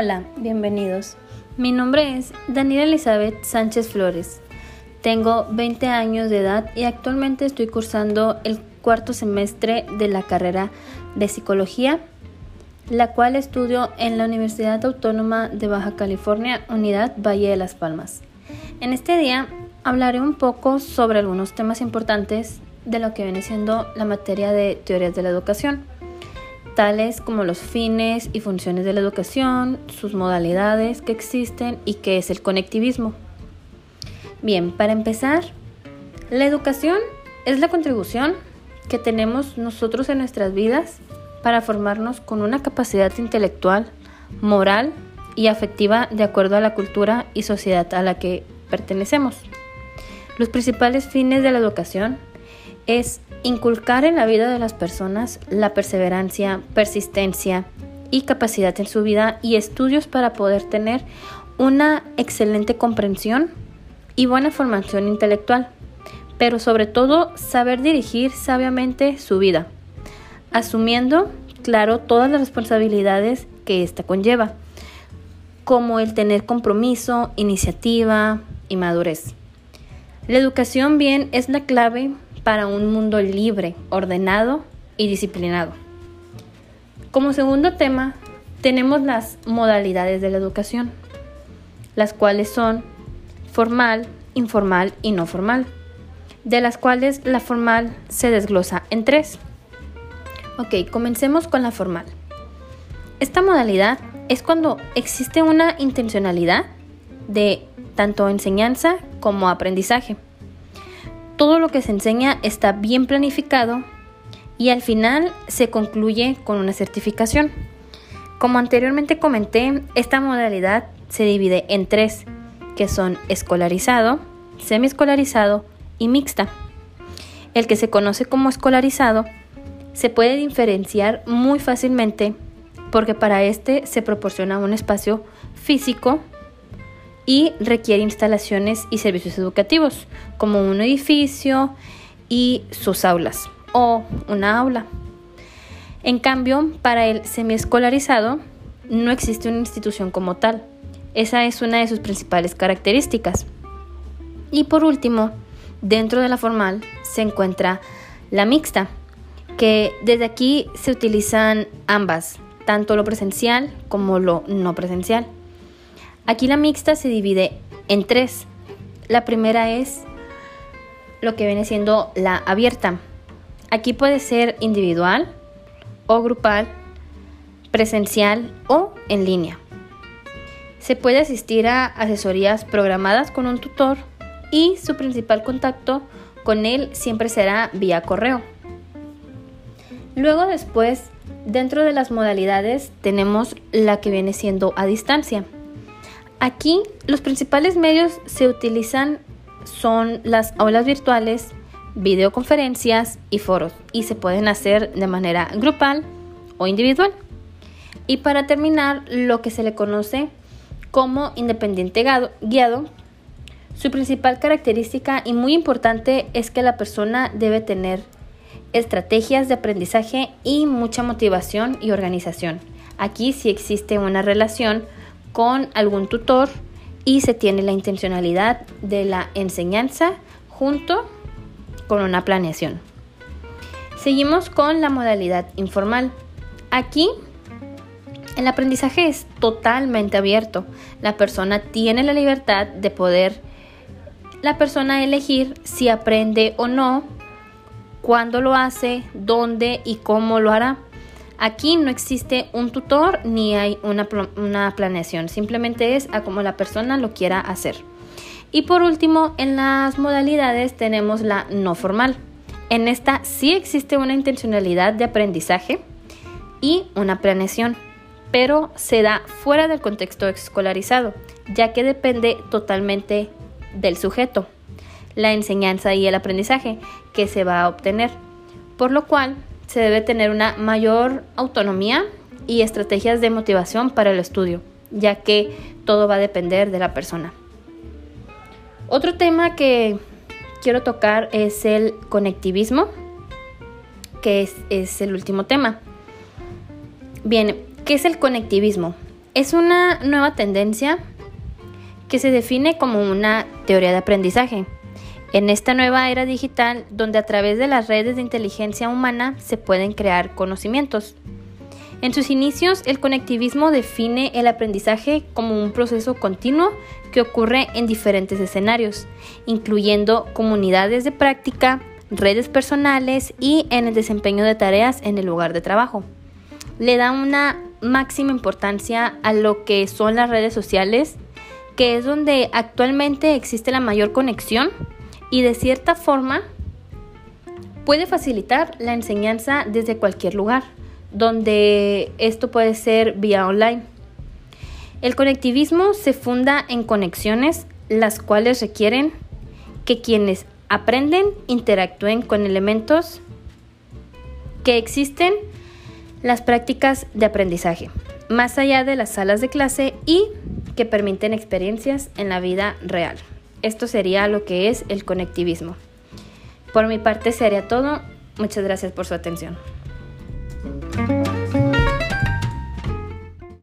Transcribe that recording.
Hola, bienvenidos. Mi nombre es Daniela Elizabeth Sánchez Flores. Tengo 20 años de edad y actualmente estoy cursando el cuarto semestre de la carrera de psicología, la cual estudio en la Universidad Autónoma de Baja California, Unidad Valle de las Palmas. En este día hablaré un poco sobre algunos temas importantes de lo que viene siendo la materia de teorías de la educación tales como los fines y funciones de la educación, sus modalidades que existen y qué es el conectivismo. Bien, para empezar, la educación es la contribución que tenemos nosotros en nuestras vidas para formarnos con una capacidad intelectual, moral y afectiva de acuerdo a la cultura y sociedad a la que pertenecemos. Los principales fines de la educación es inculcar en la vida de las personas la perseverancia, persistencia y capacidad en su vida y estudios para poder tener una excelente comprensión y buena formación intelectual, pero sobre todo saber dirigir sabiamente su vida, asumiendo, claro, todas las responsabilidades que ésta conlleva, como el tener compromiso, iniciativa y madurez. La educación bien es la clave para un mundo libre, ordenado y disciplinado. Como segundo tema, tenemos las modalidades de la educación, las cuales son formal, informal y no formal, de las cuales la formal se desglosa en tres. Ok, comencemos con la formal. Esta modalidad es cuando existe una intencionalidad de tanto enseñanza como aprendizaje todo lo que se enseña está bien planificado y al final se concluye con una certificación. Como anteriormente comenté, esta modalidad se divide en tres, que son escolarizado, semiescolarizado y mixta. El que se conoce como escolarizado se puede diferenciar muy fácilmente porque para este se proporciona un espacio físico y requiere instalaciones y servicios educativos, como un edificio y sus aulas o una aula. En cambio, para el semiescolarizado no existe una institución como tal. Esa es una de sus principales características. Y por último, dentro de la formal se encuentra la mixta, que desde aquí se utilizan ambas, tanto lo presencial como lo no presencial. Aquí la mixta se divide en tres. La primera es lo que viene siendo la abierta. Aquí puede ser individual o grupal, presencial o en línea. Se puede asistir a asesorías programadas con un tutor y su principal contacto con él siempre será vía correo. Luego después, dentro de las modalidades tenemos la que viene siendo a distancia. Aquí los principales medios se utilizan son las aulas virtuales, videoconferencias y foros y se pueden hacer de manera grupal o individual. Y para terminar, lo que se le conoce como independiente guiado, su principal característica y muy importante es que la persona debe tener estrategias de aprendizaje y mucha motivación y organización. Aquí sí existe una relación con algún tutor y se tiene la intencionalidad de la enseñanza junto con una planeación. Seguimos con la modalidad informal. Aquí el aprendizaje es totalmente abierto. La persona tiene la libertad de poder la persona elegir si aprende o no, cuándo lo hace, dónde y cómo lo hará. Aquí no existe un tutor ni hay una, planeación, simplemente es a como la persona lo quiera hacer. Y por último, en las modalidades tenemos la no formal. En esta sí existe una intencionalidad de aprendizaje y una planeación, pero se da fuera del contexto escolarizado, ya que depende totalmente del sujeto, la enseñanza y el aprendizaje que se va a obtener, por lo cual se debe tener una mayor autonomía y estrategias de motivación para el estudio, ya que todo va a depender de la persona. Otro tema que quiero tocar es el conectivismo, que es, el último tema. Bien, ¿qué es el conectivismo? es una nueva tendencia que se define como una teoría de aprendizaje. En esta nueva era digital, donde a través de las redes de inteligencia humana se pueden crear conocimientos. En sus inicios, el conectivismo define el aprendizaje como un proceso continuo que ocurre en diferentes escenarios, incluyendo comunidades de práctica, redes personales y en el desempeño de tareas en el lugar de trabajo. Le da una máxima importancia a lo que son las redes sociales, que es donde actualmente existe la mayor conexión y de cierta forma puede facilitar la enseñanza desde cualquier lugar, donde esto puede ser vía online. El conectivismo se funda en conexiones, las cuales requieren que quienes aprenden interactúen con elementos que existen las prácticas de aprendizaje, más allá de las salas de clase y que permiten experiencias en la vida real. Esto sería lo que es el conectivismo. Por mi parte sería todo. Muchas gracias por su atención.